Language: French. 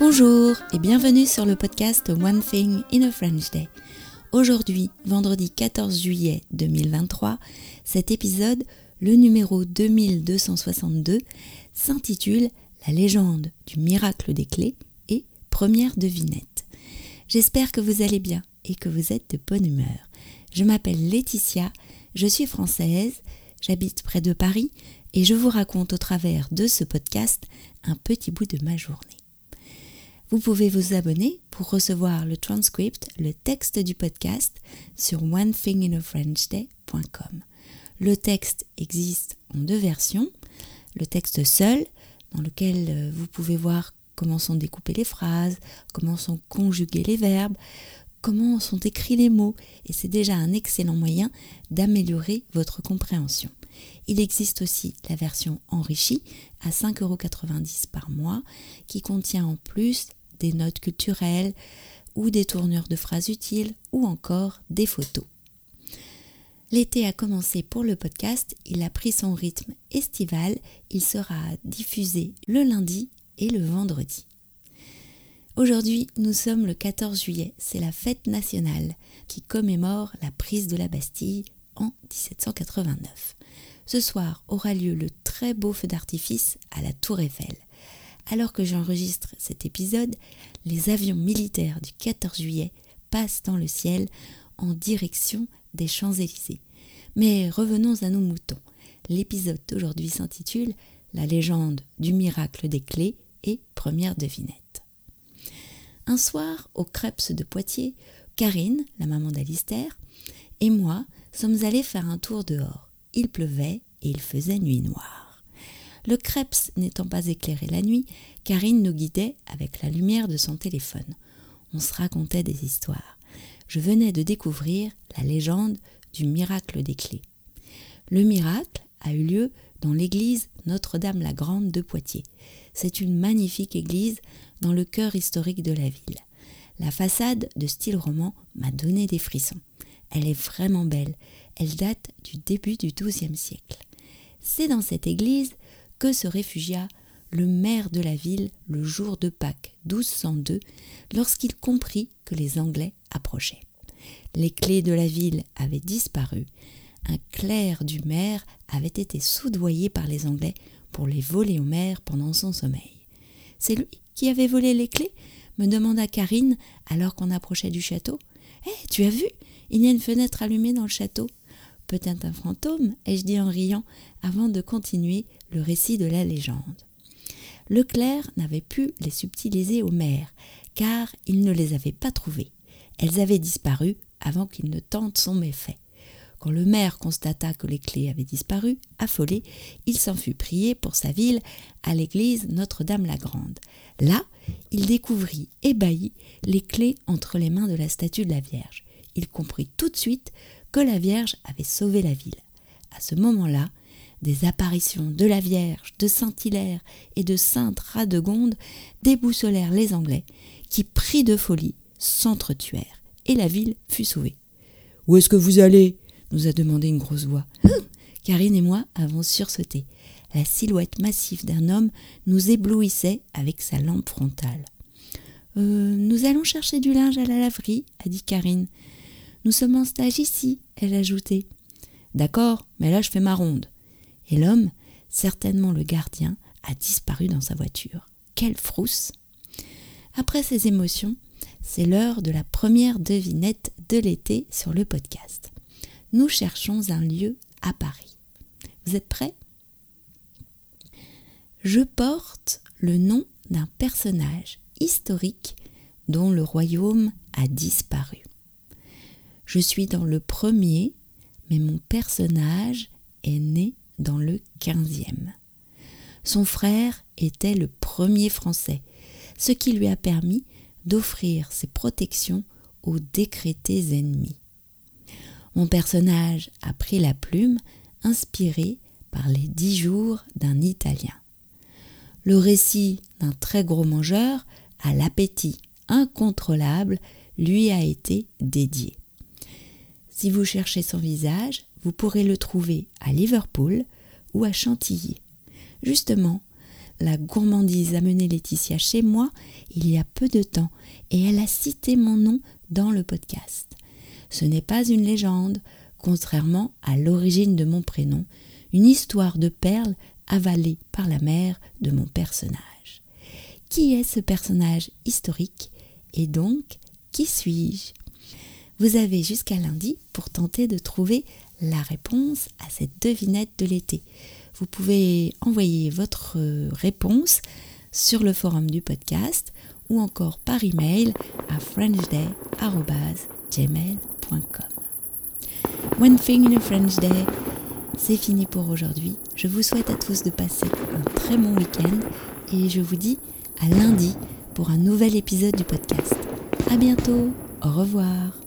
Bonjour et bienvenue sur le podcast One Thing in a French Day. Aujourd'hui, vendredi 14 juillet 2023, cet épisode, le numéro 2262, s'intitule La légende du miracle des clés et première devinette. J'espère que vous allez bien et que vous êtes de bonne humeur. Je m'appelle Laetitia, je suis française, j'habite près de Paris et je vous raconte au travers de ce podcast un petit bout de ma journée. Vous pouvez vous abonner pour recevoir le transcript, le texte du podcast sur onethinginafrenchday.com. Le texte existe en deux versions. Le texte seul, dans lequel euh, vous pouvez voir comment sont découpées les phrases, comment sont conjugués les verbes, comment sont écrits les mots, et c'est déjà un excellent moyen d'améliorer votre compréhension. Il existe aussi la version enrichie à 5,90€ par mois qui contient en plus des notes culturelles ou des tournures de phrases utiles ou encore des photos. L'été a commencé pour le podcast, il a pris son rythme estival, il sera diffusé le lundi et le vendredi. Aujourd'hui, nous sommes le 14 juillet, c'est la fête nationale qui commémore la prise de la Bastille en 1789. Ce soir aura lieu le très beau feu d'artifice à la Tour Eiffel. Alors que j'enregistre cet épisode, les avions militaires du 14 juillet passent dans le ciel en direction des Champs-Élysées. Mais revenons à nos moutons. L'épisode d'aujourd'hui s'intitule La légende du miracle des clés et première devinette. Un soir, au Crêpes de Poitiers, Karine, la maman d'Alistair, et moi sommes allés faire un tour dehors. Il pleuvait et il faisait nuit noire. Le Krebs n'étant pas éclairé la nuit, Karine nous guidait avec la lumière de son téléphone. On se racontait des histoires. Je venais de découvrir la légende du miracle des clés. Le miracle a eu lieu dans l'église Notre-Dame-la-Grande de Poitiers. C'est une magnifique église dans le cœur historique de la ville. La façade de style roman m'a donné des frissons. Elle est vraiment belle. Elle date du début du XIIe siècle. C'est dans cette église que se réfugia le maire de la ville le jour de Pâques 1202 lorsqu'il comprit que les Anglais approchaient. Les clés de la ville avaient disparu. Un clerc du maire avait été soudoyé par les Anglais pour les voler au maire pendant son sommeil. C'est lui qui avait volé les clés? me demanda Karine alors qu'on approchait du château. Eh, tu as vu? Il y a une fenêtre allumée dans le château. Peut-être un fantôme, ai-je dit en riant, avant de continuer le récit de la légende. Le clerc n'avait pu les subtiliser au maire, car il ne les avait pas trouvées. Elles avaient disparu avant qu'il ne tente son méfait. Quand le maire constata que les clés avaient disparu, affolé, il s'en fut prier pour sa ville à l'église Notre-Dame-la-Grande. Là, il découvrit, ébahi, les clés entre les mains de la statue de la Vierge. Il comprit tout de suite que la Vierge avait sauvé la ville. À ce moment-là, des apparitions de la Vierge, de Saint-Hilaire et de Sainte Radegonde déboussolèrent les Anglais, qui, pris de folie, s'entretuèrent, et la ville fut sauvée. Où est-ce que vous allez? nous a demandé une grosse voix. Karine et moi avons sursauté. La silhouette massive d'un homme nous éblouissait avec sa lampe frontale. Euh, nous allons chercher du linge à la laverie, a dit Karine. Nous sommes en stage ici, elle a ajouté. D'accord, mais là je fais ma ronde. Et l'homme, certainement le gardien, a disparu dans sa voiture. Quelle frousse Après ces émotions, c'est l'heure de la première devinette de l'été sur le podcast. Nous cherchons un lieu à Paris. Vous êtes prêts? Je porte le nom d'un personnage historique dont le royaume a disparu. Je suis dans le premier, mais mon personnage est né dans le quinzième. Son frère était le premier Français, ce qui lui a permis d'offrir ses protections aux décrétés ennemis. Mon personnage a pris la plume, inspiré par les dix jours d'un Italien. Le récit d'un très gros mangeur à l'appétit incontrôlable lui a été dédié. Si vous cherchez son visage, vous pourrez le trouver à Liverpool ou à Chantilly. Justement, la gourmandise a mené Laetitia chez moi il y a peu de temps et elle a cité mon nom dans le podcast. Ce n'est pas une légende, contrairement à l'origine de mon prénom, une histoire de perles avalée par la mère de mon personnage. Qui est ce personnage historique et donc qui suis-je? Vous avez jusqu'à lundi pour tenter de trouver la réponse à cette devinette de l'été. Vous pouvez envoyer votre réponse sur le forum du podcast ou encore par email à frenchday.gmail.com. One thing in a French day, c'est fini pour aujourd'hui. Je vous souhaite à tous de passer un très bon week-end et je vous dis à lundi pour un nouvel épisode du podcast. À bientôt, au revoir.